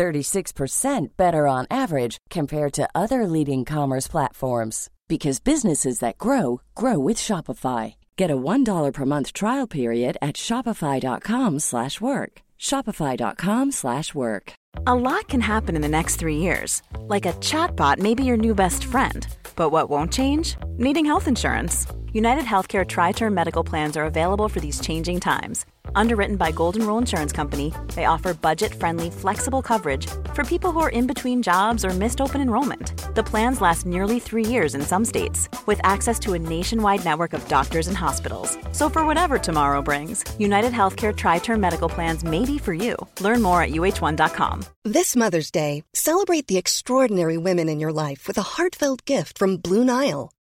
36% better on average compared to other leading commerce platforms because businesses that grow grow with Shopify. Get a $1 per month trial period at shopify.com/work. shopify.com/work. A lot can happen in the next 3 years. Like a chatbot may be your new best friend. But what won't change? Needing health insurance. United Healthcare tri-term medical plans are available for these changing times. Underwritten by Golden Rule Insurance Company, they offer budget-friendly, flexible coverage for people who are in between jobs or missed open enrollment. The plans last nearly three years in some states, with access to a nationwide network of doctors and hospitals. So for whatever tomorrow brings, United Healthcare Tri-Term Medical Plans may be for you. Learn more at uh1.com. This Mother's Day, celebrate the extraordinary women in your life with a heartfelt gift from Blue Nile.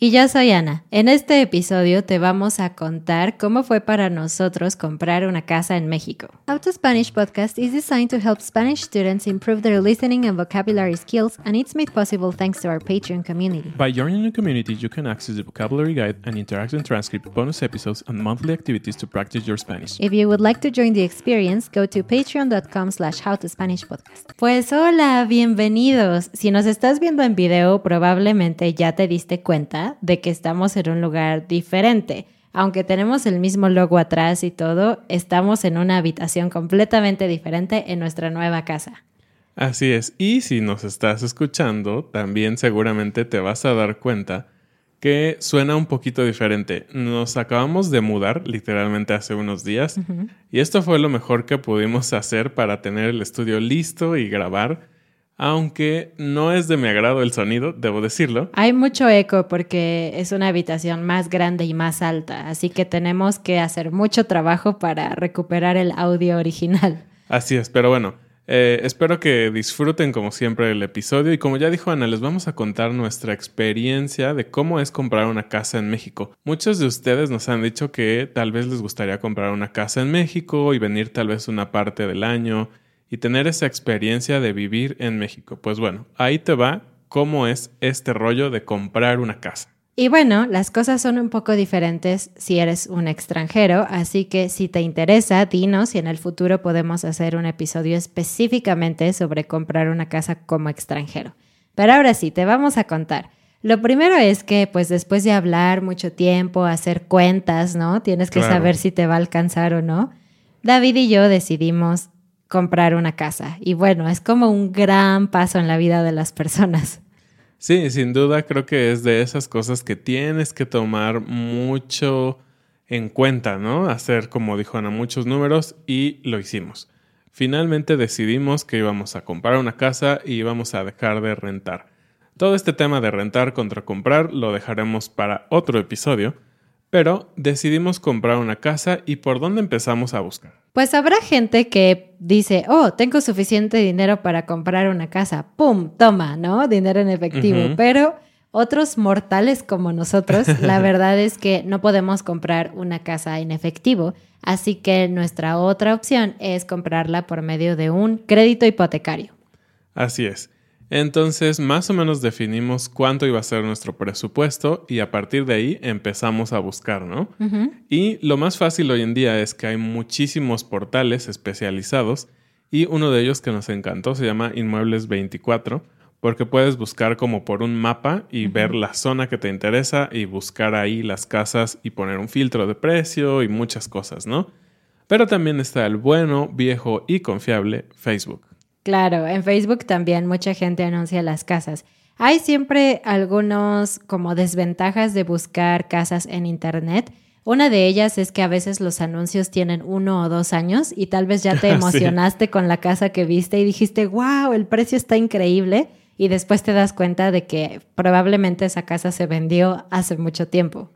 Y yo soy Ana. En este episodio te vamos a contar cómo fue para nosotros comprar una casa en México. How to Spanish podcast is designed to help Spanish students improve their listening and vocabulary skills, and it's made possible thanks to our Patreon community. By joining the community, you can access the vocabulary guide and interactive transcript, bonus episodes, and monthly activities to practice your Spanish. If you would like to join the experience, go to patreon.com slash howtospanishpodcast. Pues hola, bienvenidos. Si nos estás viendo en video, probablemente ya te diste cuenta de que estamos en un lugar diferente. Aunque tenemos el mismo logo atrás y todo, estamos en una habitación completamente diferente en nuestra nueva casa. Así es, y si nos estás escuchando, también seguramente te vas a dar cuenta que suena un poquito diferente. Nos acabamos de mudar literalmente hace unos días y esto fue lo mejor que pudimos hacer para tener el estudio listo y grabar aunque no es de mi agrado el sonido, debo decirlo. Hay mucho eco porque es una habitación más grande y más alta, así que tenemos que hacer mucho trabajo para recuperar el audio original. Así es, pero bueno, eh, espero que disfruten como siempre el episodio y como ya dijo Ana, les vamos a contar nuestra experiencia de cómo es comprar una casa en México. Muchos de ustedes nos han dicho que tal vez les gustaría comprar una casa en México y venir tal vez una parte del año y tener esa experiencia de vivir en México. Pues bueno, ahí te va cómo es este rollo de comprar una casa. Y bueno, las cosas son un poco diferentes si eres un extranjero, así que si te interesa, dinos y en el futuro podemos hacer un episodio específicamente sobre comprar una casa como extranjero. Pero ahora sí, te vamos a contar. Lo primero es que, pues después de hablar mucho tiempo, hacer cuentas, ¿no? Tienes que saber si te va a alcanzar o no. David y yo decidimos comprar una casa. Y bueno, es como un gran paso en la vida de las personas. Sí, sin duda creo que es de esas cosas que tienes que tomar mucho en cuenta, ¿no? Hacer, como dijo Ana, muchos números y lo hicimos. Finalmente decidimos que íbamos a comprar una casa y íbamos a dejar de rentar. Todo este tema de rentar contra comprar lo dejaremos para otro episodio, pero decidimos comprar una casa y por dónde empezamos a buscar. Pues habrá gente que dice, oh, tengo suficiente dinero para comprar una casa. ¡Pum! Toma, ¿no? Dinero en efectivo. Pero otros mortales como nosotros, la verdad es que no podemos comprar una casa en efectivo. Así que nuestra otra opción es comprarla por medio de un crédito hipotecario. Así es. Entonces, más o menos definimos cuánto iba a ser nuestro presupuesto y a partir de ahí empezamos a buscar, ¿no? Y lo más fácil hoy en día es que hay muchísimos portales especializados y uno de ellos que nos encantó se llama Inmuebles 24 porque puedes buscar como por un mapa y ver la zona que te interesa y buscar ahí las casas y poner un filtro de precio y muchas cosas, ¿no? Pero también está el bueno, viejo y confiable Facebook. Claro, en Facebook también mucha gente anuncia las casas. Hay siempre algunos como desventajas de buscar casas en Internet. Una de ellas es que a veces los anuncios tienen uno o dos años y tal vez ya te emocionaste con la casa que viste y dijiste, wow, el precio está increíble y después te das cuenta de que probablemente esa casa se vendió hace mucho tiempo.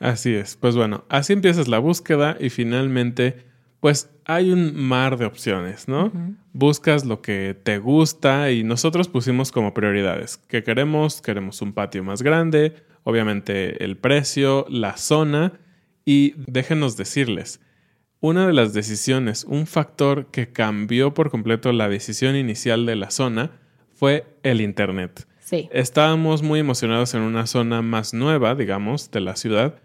Así es. Pues bueno, así empiezas la búsqueda y finalmente, pues hay un mar de opciones, ¿no? Buscas lo que te gusta y nosotros pusimos como prioridades. ¿Qué queremos? Queremos un patio más grande, obviamente el precio, la zona y déjenos decirles, una de las decisiones, un factor que cambió por completo la decisión inicial de la zona, fue el Internet. Sí. Estábamos muy emocionados en una zona más nueva, digamos, de la ciudad,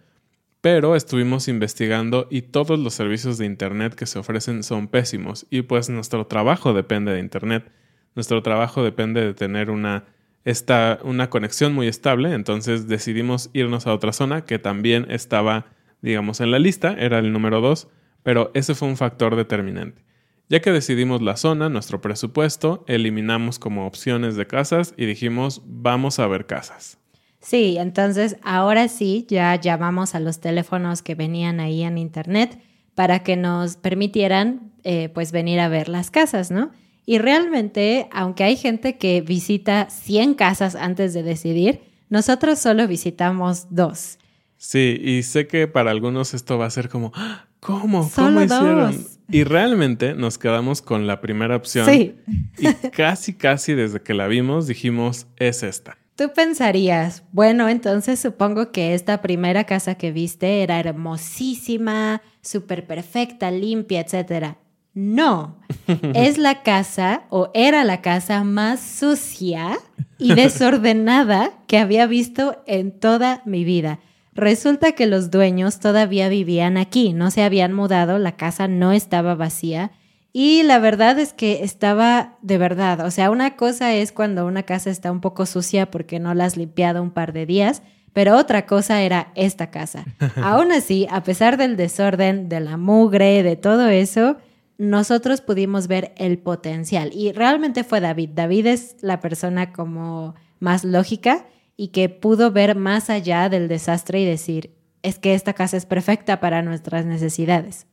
pero estuvimos investigando y todos los servicios de Internet que se ofrecen son pésimos y pues nuestro trabajo depende de Internet. Nuestro trabajo depende de tener una, esta, una conexión muy estable, entonces decidimos irnos a otra zona que también estaba, digamos, en la lista, era el número dos, pero ese fue un factor determinante. Ya que decidimos la zona, nuestro presupuesto, eliminamos como opciones de casas y dijimos, vamos a ver casas. Sí, entonces ahora sí, ya llamamos a los teléfonos que venían ahí en internet para que nos permitieran eh, pues venir a ver las casas, ¿no? Y realmente, aunque hay gente que visita 100 casas antes de decidir, nosotros solo visitamos dos. Sí, y sé que para algunos esto va a ser como, ¡Ah! ¿cómo? ¿Cómo hicieron? Y realmente nos quedamos con la primera opción. Sí. Y casi, casi desde que la vimos dijimos, es esta. Tú pensarías, bueno, entonces supongo que esta primera casa que viste era hermosísima, súper perfecta, limpia, etc. No, es la casa o era la casa más sucia y desordenada que había visto en toda mi vida. Resulta que los dueños todavía vivían aquí, no se habían mudado, la casa no estaba vacía y la verdad es que estaba de verdad, o sea, una cosa es cuando una casa está un poco sucia porque no la has limpiado un par de días, pero otra cosa era esta casa. Aún así, a pesar del desorden, de la mugre, de todo eso, nosotros pudimos ver el potencial y realmente fue David. David es la persona como más lógica y que pudo ver más allá del desastre y decir, es que esta casa es perfecta para nuestras necesidades.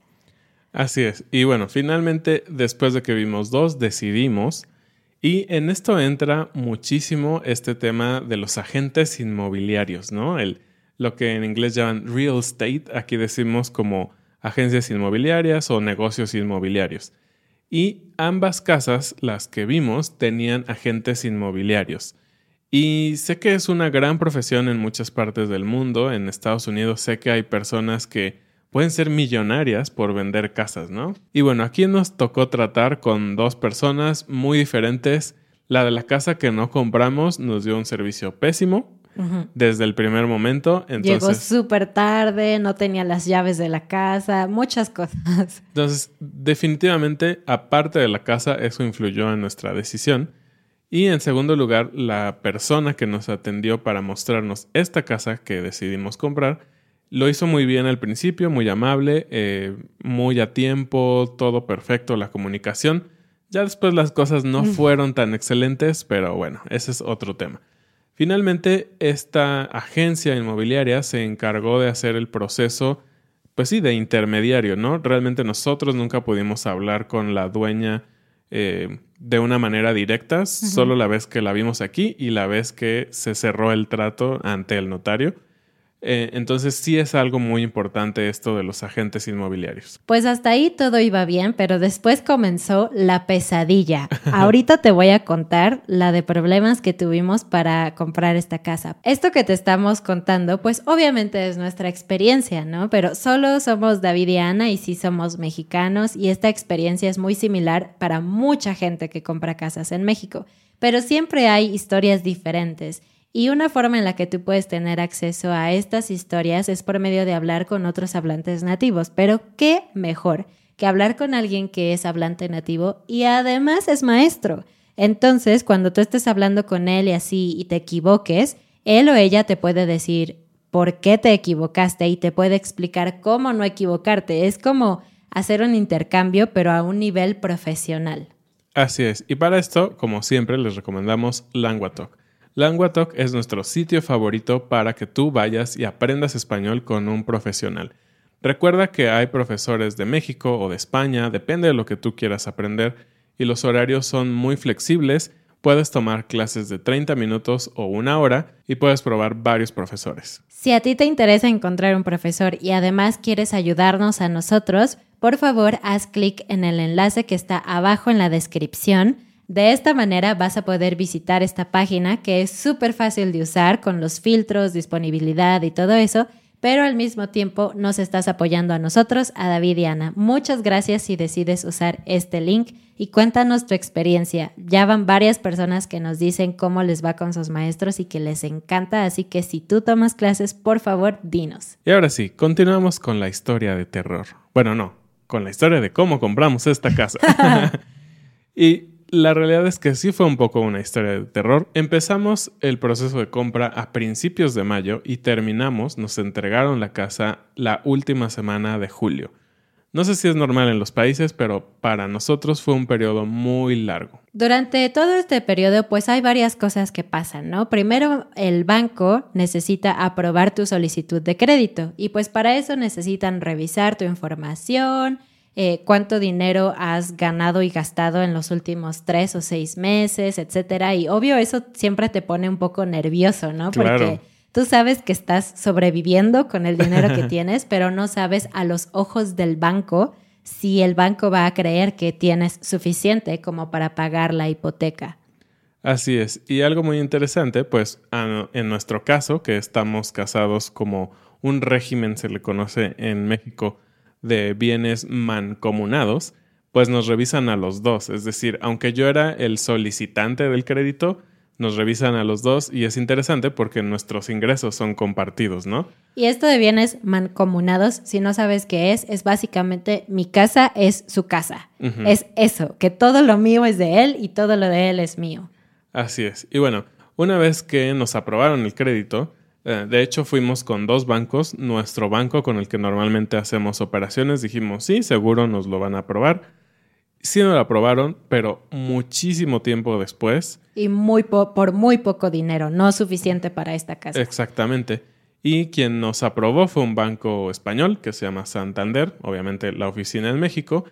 Así es. Y bueno, finalmente, después de que vimos dos, decidimos. Y en esto entra muchísimo este tema de los agentes inmobiliarios, ¿no? El, lo que en inglés llaman real estate, aquí decimos como agencias inmobiliarias o negocios inmobiliarios. Y ambas casas, las que vimos, tenían agentes inmobiliarios. Y sé que es una gran profesión en muchas partes del mundo. En Estados Unidos sé que hay personas que pueden ser millonarias por vender casas, ¿no? Y bueno, aquí nos tocó tratar con dos personas muy diferentes. La de la casa que no compramos nos dio un servicio pésimo desde el primer momento. Entonces, Llegó súper tarde, no tenía las llaves de la casa, muchas cosas. Entonces, definitivamente, aparte de la casa, eso influyó en nuestra decisión. Y en segundo lugar, la persona que nos atendió para mostrarnos esta casa que decidimos comprar lo hizo muy bien al principio, muy amable, eh, muy a tiempo, todo perfecto, la comunicación. Ya después las cosas no fueron tan excelentes, pero bueno, ese es otro tema. Finalmente, esta agencia inmobiliaria se encargó de hacer el proceso, pues sí, de intermediario, ¿no? Realmente nosotros nunca pudimos hablar con la dueña eh, de una manera directa, solo la vez que la vimos aquí y la vez que se cerró el trato ante el notario. Eh, entonces sí es algo muy importante esto de los agentes inmobiliarios. Pues hasta ahí todo iba bien, pero después comenzó la pesadilla. Ahorita te voy a contar la de problemas que tuvimos para comprar esta casa. Esto que te estamos contando, pues obviamente es nuestra experiencia, ¿no? Pero solo somos David y Ana y sí somos mexicanos y esta experiencia es muy similar para mucha gente que compra casas en México. Pero siempre hay historias diferentes y una forma en la que tú puedes tener acceso a estas historias es por medio de hablar con otros hablantes nativos. Pero qué mejor que hablar con alguien que es hablante nativo y además es maestro. Entonces, cuando tú estés hablando con él y así y te equivoques, él o ella te puede decir por qué te equivocaste y te puede explicar cómo no equivocarte. Es como hacer un intercambio, pero a un nivel profesional. Así es. Y para esto, como siempre, les recomendamos Languatalk. Languatalk es nuestro sitio favorito para que tú vayas y aprendas español con un profesional. Recuerda que hay profesores de México o de España, depende de lo que tú quieras aprender, y los horarios son muy flexibles. Puedes tomar clases de 30 minutos o una hora y puedes probar varios profesores. Si a ti te interesa encontrar un profesor y además quieres ayudarnos a nosotros, por favor haz clic en el enlace que está abajo en la descripción. De esta manera vas a poder visitar esta página que es súper fácil de usar con los filtros, disponibilidad y todo eso, pero al mismo tiempo nos estás apoyando a nosotros, a David y Ana. Muchas gracias si decides usar este link y cuéntanos tu experiencia. Ya van varias personas que nos dicen cómo les va con sus maestros y que les encanta, así que si tú tomas clases, por favor, dinos. Y ahora sí, continuamos con la historia de terror. Bueno, no, con la historia de cómo compramos esta casa. y la realidad es que sí fue un poco una historia de terror. Empezamos el proceso de compra a principios de mayo y terminamos, nos entregaron la casa la última semana de julio. No sé si es normal en los países, pero para nosotros fue un periodo muy largo. Durante todo este periodo, pues hay varias cosas que pasan, ¿no? Primero, el banco necesita aprobar tu solicitud de crédito y pues para eso necesitan revisar tu información, eh, cuánto dinero has ganado y gastado en los últimos tres o seis meses, etcétera. Y obvio, eso siempre te pone un poco nervioso, ¿no? Porque tú sabes que estás sobreviviendo con el dinero que tienes, pero no sabes a los ojos del banco si el banco va a creer que tienes suficiente como para pagar la hipoteca. Así es. Y algo muy interesante, pues en nuestro caso, que estamos casados como un régimen se le conoce en México, de bienes mancomunados, pues nos revisan a los dos. Es decir, aunque yo era el solicitante del crédito, nos revisan a los dos y es interesante porque nuestros ingresos son compartidos, ¿no? Y esto de bienes mancomunados, si no sabes qué es, es básicamente mi casa es su casa. Es eso, que todo lo mío es de él y todo lo de él es mío. Así es. Y bueno, una vez que nos aprobaron el crédito, eh, de hecho, fuimos con dos bancos. Nuestro banco con el que normalmente hacemos operaciones, dijimos, sí, seguro nos lo van a aprobar. Sí nos lo aprobaron, pero muchísimo tiempo después. Y muy por muy poco dinero, no suficiente para esta casa. Exactamente. Y quien nos aprobó fue un banco español que se llama Santander, obviamente la oficina en México,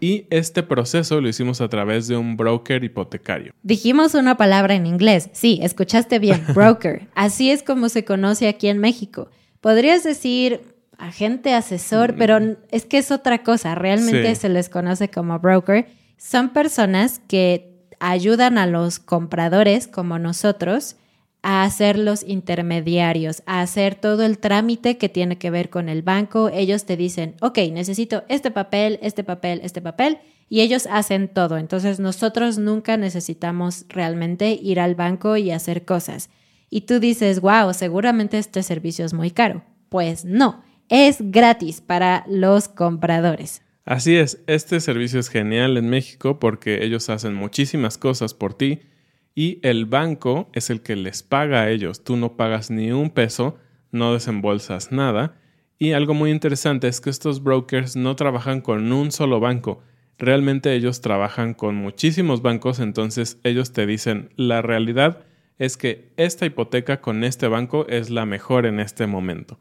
y este proceso lo hicimos a través de un broker hipotecario. Dijimos una palabra en inglés. Sí, escuchaste bien, broker. Así es como se conoce aquí en México. Podrías decir agente asesor, pero mm. es que es otra cosa. Realmente se les conoce como broker. Son personas que ayudan a los compradores como nosotros a hacer los intermediarios, a hacer todo el trámite que tiene que ver con el banco. Ellos te dicen, ok, necesito este papel, este papel, este papel, y ellos hacen todo. Entonces nosotros nunca necesitamos realmente ir al banco y hacer cosas. Y tú dices, wow, seguramente este servicio es muy caro. Pues no, es gratis para los compradores. Así es, este servicio es genial en México porque ellos hacen muchísimas cosas por ti y el banco es el que les paga a ellos. Tú no pagas ni un peso, no desembolsas nada. Y algo muy interesante es que estos brokers no trabajan con un solo banco. Realmente ellos trabajan con muchísimos bancos, entonces ellos te dicen, la realidad es que esta hipoteca con este banco es la mejor en este momento.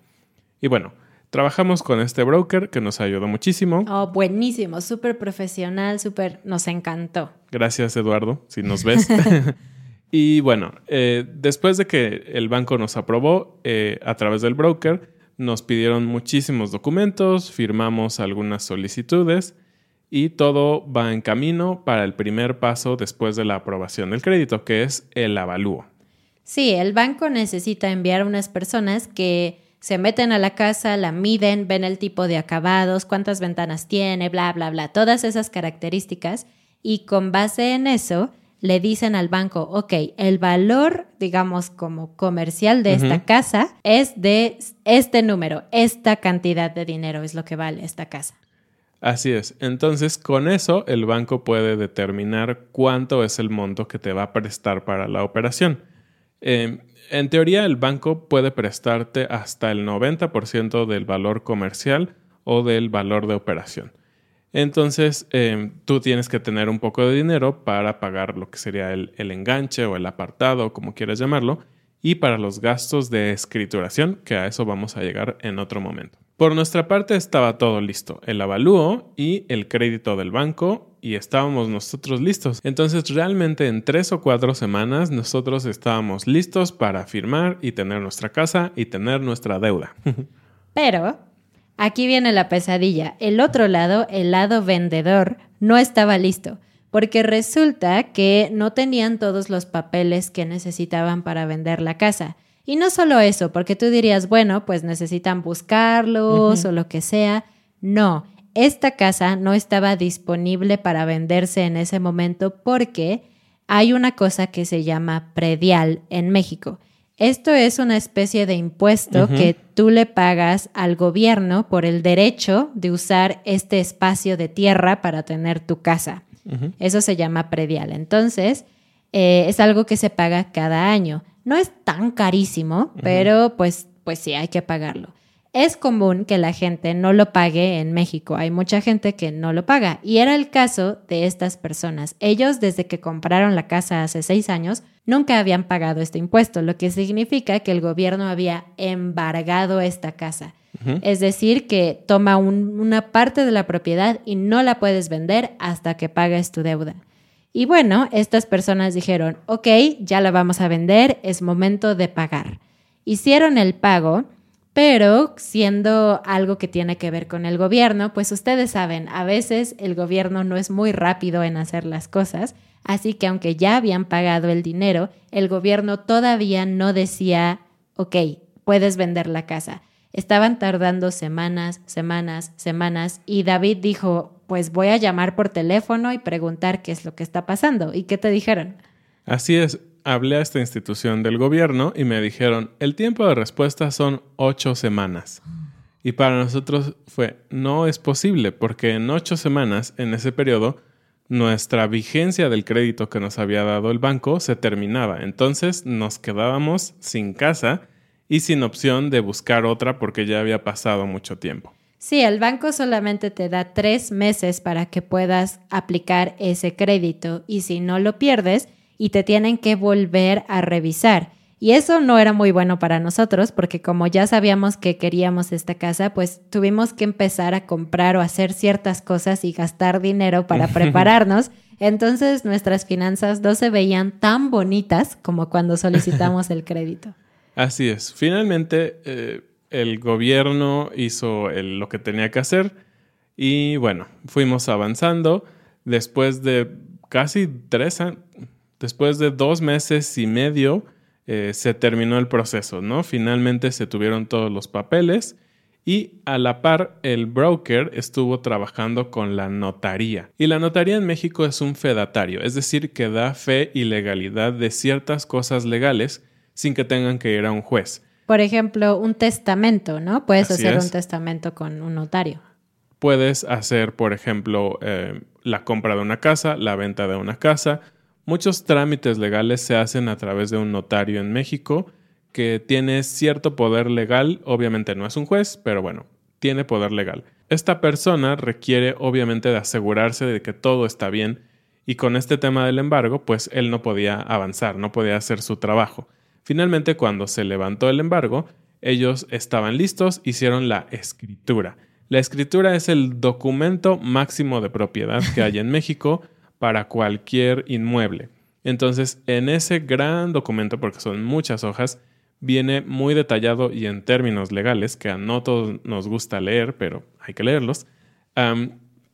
Y bueno, trabajamos con este broker que nos ayudó muchísimo. Oh, buenísimo, súper profesional, súper, nos encantó. Gracias, Eduardo, si nos ves. y bueno, eh, después de que el banco nos aprobó eh, a través del broker, nos pidieron muchísimos documentos, firmamos algunas solicitudes y todo va en camino para el primer paso después de la aprobación del crédito, que es el avalúo. Sí, el banco necesita enviar a unas personas que se meten a la casa, la miden, ven el tipo de acabados, cuántas ventanas tiene, bla, bla, bla, todas esas características y con base en eso le dicen al banco, ok, el valor, digamos, como comercial de esta casa es de este número, esta cantidad de dinero es lo que vale esta casa. Así es. Entonces, con eso el banco puede determinar cuánto es el monto que te va a prestar para la operación. Em, en teoría, el banco puede prestarte hasta el 90% del valor comercial o del valor de operación. Entonces, em, tú tienes que tener un poco de dinero para pagar lo que sería el, el enganche o el apartado, como quieras llamarlo, y para los gastos de escrituración, que a eso vamos a llegar en otro momento. Por nuestra parte estaba todo listo, el avalúo y el crédito del banco y estábamos nosotros listos. Entonces realmente en tres o cuatro semanas nosotros estábamos listos para firmar y tener nuestra casa y tener nuestra deuda. Pero aquí viene la pesadilla. El otro lado, el lado vendedor, no estaba listo porque resulta que no tenían todos los papeles que necesitaban para vender la casa. Y no solo eso, porque tú dirías, bueno, pues necesitan buscarlos o lo que sea. No, esta casa no estaba disponible para venderse en ese momento porque hay una cosa que se llama predial en México. Esto es una especie de impuesto que tú le pagas al gobierno por el derecho de usar este espacio de tierra para tener tu casa. Eso se llama predial. Entonces, eh, es algo que se paga cada año. No es tan carísimo, pero pues, pues sí, hay que pagarlo. Es común que la gente no lo pague en México. Hay mucha gente que no lo paga. Y era el caso de estas personas. Ellos, desde que compraron la casa hace seis años, nunca habían pagado este impuesto, lo que significa que el gobierno había embargado esta casa. Es decir, que toma una parte de la propiedad y no la puedes vender hasta que pagues tu deuda. Y bueno, estas personas dijeron, ok, ya la vamos a vender, es momento de pagar. Hicieron el pago, pero siendo algo que tiene que ver con el gobierno, pues ustedes saben, a veces el gobierno no es muy rápido en hacer las cosas, así que aunque ya habían pagado el dinero, el gobierno todavía no decía, ok, puedes vender la casa. Estaban tardando semanas, semanas, semanas y David dijo, pues voy a llamar por teléfono y preguntar qué es lo que está pasando. ¿Y qué te dijeron? Así es, hablé a esta institución del gobierno y me dijeron, el tiempo de respuesta son ocho semanas. Y para nosotros fue, no es posible, porque en ocho semanas, en ese periodo, nuestra vigencia del crédito que nos había dado el banco se terminaba. Entonces nos quedábamos sin casa y sin opción de buscar otra porque ya había pasado mucho tiempo. Sí, el banco solamente te da tres meses para que puedas aplicar ese crédito y si no lo pierdes y te tienen que volver a revisar. Y eso no era muy bueno para nosotros porque como ya sabíamos que queríamos esta casa, pues tuvimos que empezar a comprar o hacer ciertas cosas y gastar dinero para prepararnos. Entonces nuestras finanzas no se veían tan bonitas como cuando solicitamos el crédito. Así es. Finalmente, eh, el gobierno hizo lo que tenía que hacer y bueno, fuimos avanzando. Después de casi tres años, después de dos meses y medio, eh, se terminó el proceso, ¿no? Finalmente se tuvieron todos los papeles y a la par el broker estuvo trabajando con la notaría. Y la notaría en México es un fedatario, es decir, que da fe y legalidad de ciertas cosas legales sin que tengan que ir a un juez por ejemplo, un testamento, ¿no? Puedes hacer un testamento con un notario. Puedes hacer, por ejemplo, eh, la compra de una casa, la venta de una casa. Muchos trámites legales se hacen a través de un notario en México que tiene cierto poder legal. Obviamente no es un juez, pero bueno, tiene poder legal. Esta persona requiere obviamente de asegurarse de que todo está bien y con este tema del embargo, pues él no podía avanzar, no podía hacer su trabajo. Finalmente, cuando se levantó el embargo, ellos estaban listos, hicieron la escritura. La escritura es el documento máximo de propiedad que hay en México para cualquier inmueble. Entonces, en ese gran documento, porque son muchas hojas, viene muy detallado y en términos legales, que a no todos nos gusta leer, pero hay que leerlos,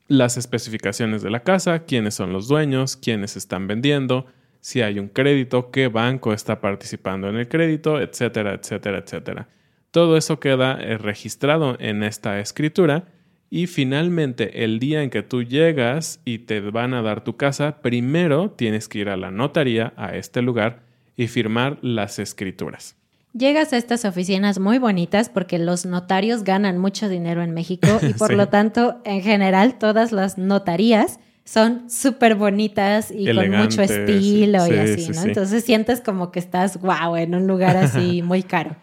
las especificaciones de la casa, quiénes son los dueños, quiénes están vendiendo, si hay un crédito, qué banco está participando en el crédito, etcétera, etcétera, etcétera. Todo eso queda eh, registrado en esta escritura y finalmente el día en que tú llegas y te van a dar tu casa, primero tienes que ir a la notaría, a este lugar, y firmar las escrituras. Llegas a estas oficinas muy bonitas porque los notarios ganan mucho dinero en México y por lo tanto, en general, todas las notarías son súper bonitas y con mucho estilo y así, ¿no? Entonces sientes como que estás, wow, en un lugar así muy caro.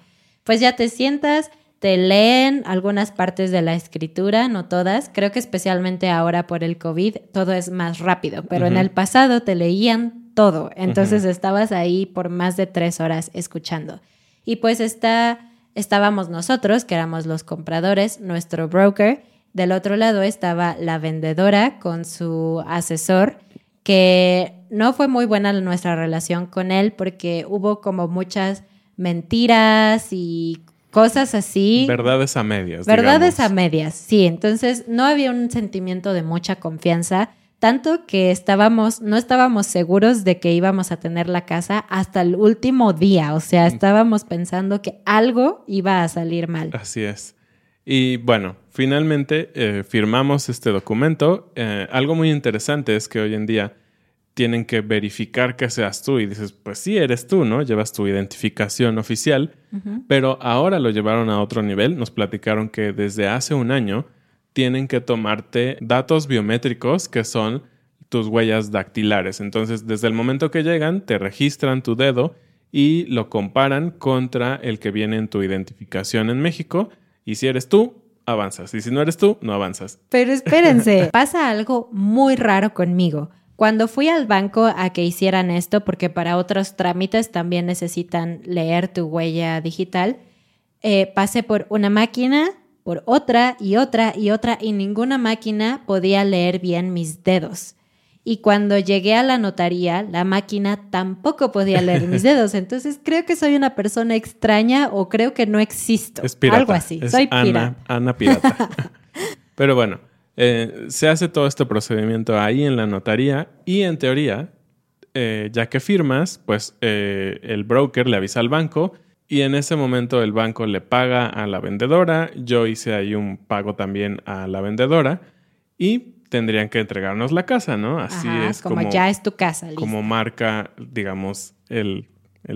Pues ya te sientas, te leen algunas partes de la escritura, no todas. Creo que especialmente ahora por el COVID todo es más rápido, pero en el pasado te leían todo. Entonces estabas ahí por más de tres horas escuchando. Y pues está, estábamos nosotros, que éramos los compradores, nuestro broker, del otro lado estaba la vendedora con su asesor, que no fue muy buena nuestra relación con él porque hubo como muchas mentiras y cosas así. Verdades a medias. Verdades a medias, sí. Entonces no había un sentimiento de mucha confianza, tanto que estábamos, no estábamos seguros de que íbamos a tener la casa hasta el último día. O sea, estábamos pensando que algo iba a salir mal. Así es. Y bueno, finalmente eh, firmamos este documento. Eh, algo muy interesante es que hoy en día tienen que verificar que seas tú y dices, pues sí, eres tú, ¿no? Llevas tu identificación oficial, pero ahora lo llevaron a otro nivel. Nos platicaron que desde hace un año tienen que tomarte datos biométricos que son tus huellas dactilares. Entonces, desde el momento que llegan, te registran tu dedo y lo comparan contra el que viene en tu identificación en México y si eres tú, avanzas. Y si no eres tú, no avanzas. Pero espérense, pasa algo muy raro conmigo. Cuando fui al banco a que hicieran esto, porque para otros trámites también necesitan leer tu huella digital, eh, pasé por una máquina, por otra y otra y otra, y ninguna máquina podía leer bien mis dedos. Y cuando llegué a la notaría, la máquina tampoco podía leer mis dedos. Entonces creo que soy una persona extraña o creo que no existo. Algo así. soy pirata. Ana, pirata. Pero bueno, eh, se hace todo este procedimiento ahí en la notaría y en teoría, eh, ya que firmas, pues eh, el broker le avisa al banco y en ese momento el banco le paga a la vendedora. Yo hice ahí un pago también a la vendedora y tendrían que entregarnos la casa, ¿no? Así es como, ya es tu casa. Como marca, digamos, el,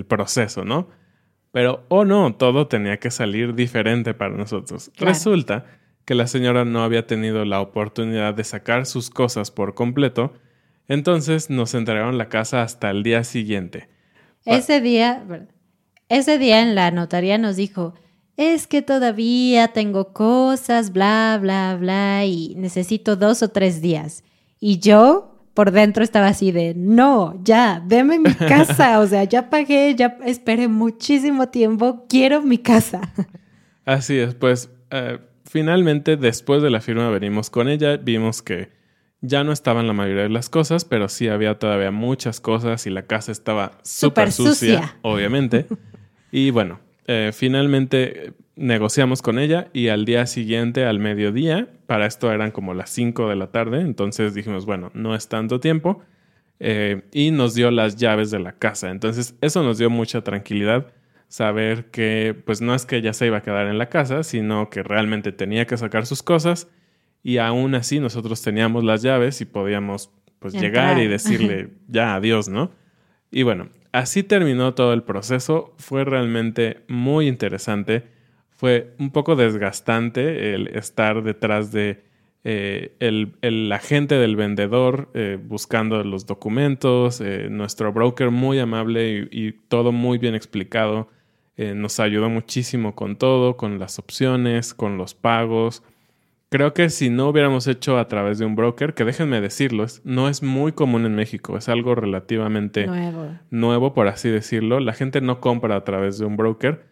proceso, ¿no? Pero, oh no, todo tenía que salir diferente para nosotros. Resulta que la señora no había tenido la oportunidad de sacar sus cosas por completo, entonces nos entregaron la casa hasta el día siguiente. Ese día, ese día en la notaría nos dijo, es que todavía tengo cosas, bla, bla, bla, y necesito dos o tres días. Y yo por dentro estaba así de, no, ya, deme mi casa, o sea, ya pagué, ya esperé muchísimo tiempo, quiero mi casa. Así es, pues eh, finalmente después de la firma venimos con ella, vimos que ya no estaban la mayoría de las cosas, pero sí había todavía muchas cosas y la casa estaba súper sucia, obviamente. y bueno, eh, finalmente negociamos con ella y al día siguiente, al mediodía, para esto eran como las 5 de la tarde, entonces dijimos, bueno, no es tanto tiempo, eh, y nos dio las llaves de la casa. Entonces eso nos dio mucha tranquilidad, saber que pues no es que ella se iba a quedar en la casa, sino que realmente tenía que sacar sus cosas y aún así nosotros teníamos las llaves y podíamos pues llegar y decirle ya adiós, ¿no? Y bueno, así terminó todo el proceso. Fue realmente muy interesante. Fue un poco desgastante el estar detrás de eh, el, agente del vendedor eh, buscando los documentos, eh, nuestro broker muy amable y, y todo muy bien explicado. Nos ayudó muchísimo con todo, con las opciones, con los pagos. Creo que si no hubiéramos hecho a través de un broker, que déjenme decirlo, no es muy común en México, es algo relativamente nuevo. por así decirlo. La gente no compra a través de un broker.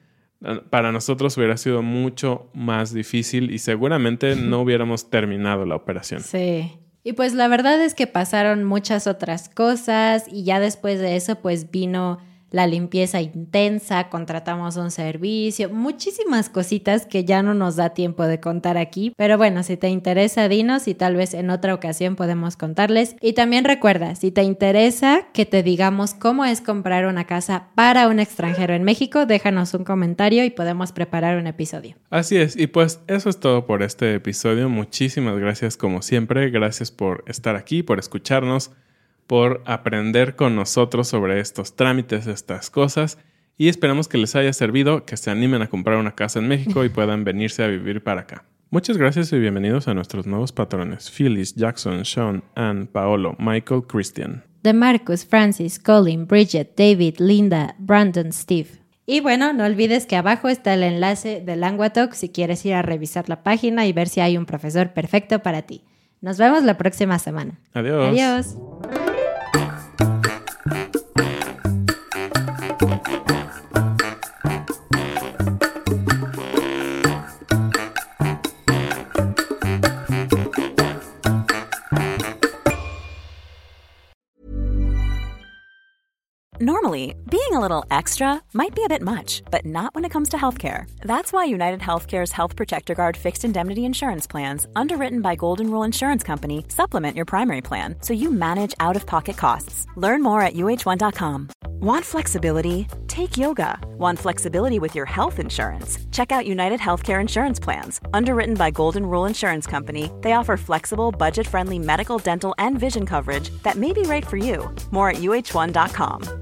Para nosotros hubiera sido mucho más difícil y seguramente no hubiéramos terminado la operación. Sí. Y pues la verdad es que pasaron muchas otras cosas y ya después de eso pues vino la limpieza intensa, contratamos un servicio, muchísimas cositas que ya no nos da tiempo de contar aquí. Pero bueno, si te interesa, dinos y tal vez en otra ocasión podemos contarles. Y también recuerda, si te interesa que te digamos cómo es comprar una casa para un extranjero en México, déjanos un comentario y podemos preparar un episodio. Así es, y pues eso es todo por este episodio. Muchísimas gracias como siempre, gracias por estar aquí, por escucharnos por aprender con nosotros sobre estos trámites, estas cosas. y esperamos que les haya servido, que se animen a comprar una casa en México y puedan venirse a vivir para acá. Muchas gracias y bienvenidos a nuestros nuevos patrones: Phyllis, Jackson, Sean, Ann, Paolo, Michael, Christian. De Marcus, Francis, Colin, Bridget, David, Linda, Brandon, Steve. Y bueno, no olvides que abajo está el enlace de Languatalk si quieres ir a revisar la página y ver si hay un profesor perfecto para ti. Nos vemos la próxima semana. Adiós. Adiós. Normally, being a little extra might be a bit much, but not when it comes to healthcare. That's why United Healthcare's Health Protector Guard fixed indemnity insurance plans, underwritten by Golden Rule Insurance Company, supplement your primary plan so you manage out of pocket costs. Learn more at uh1.com. Want flexibility? Take yoga. Want flexibility with your health insurance? Check out United Healthcare Insurance Plans. Underwritten by Golden Rule Insurance Company, they offer flexible, budget friendly medical, dental, and vision coverage that may be right for you. More at uh1.com.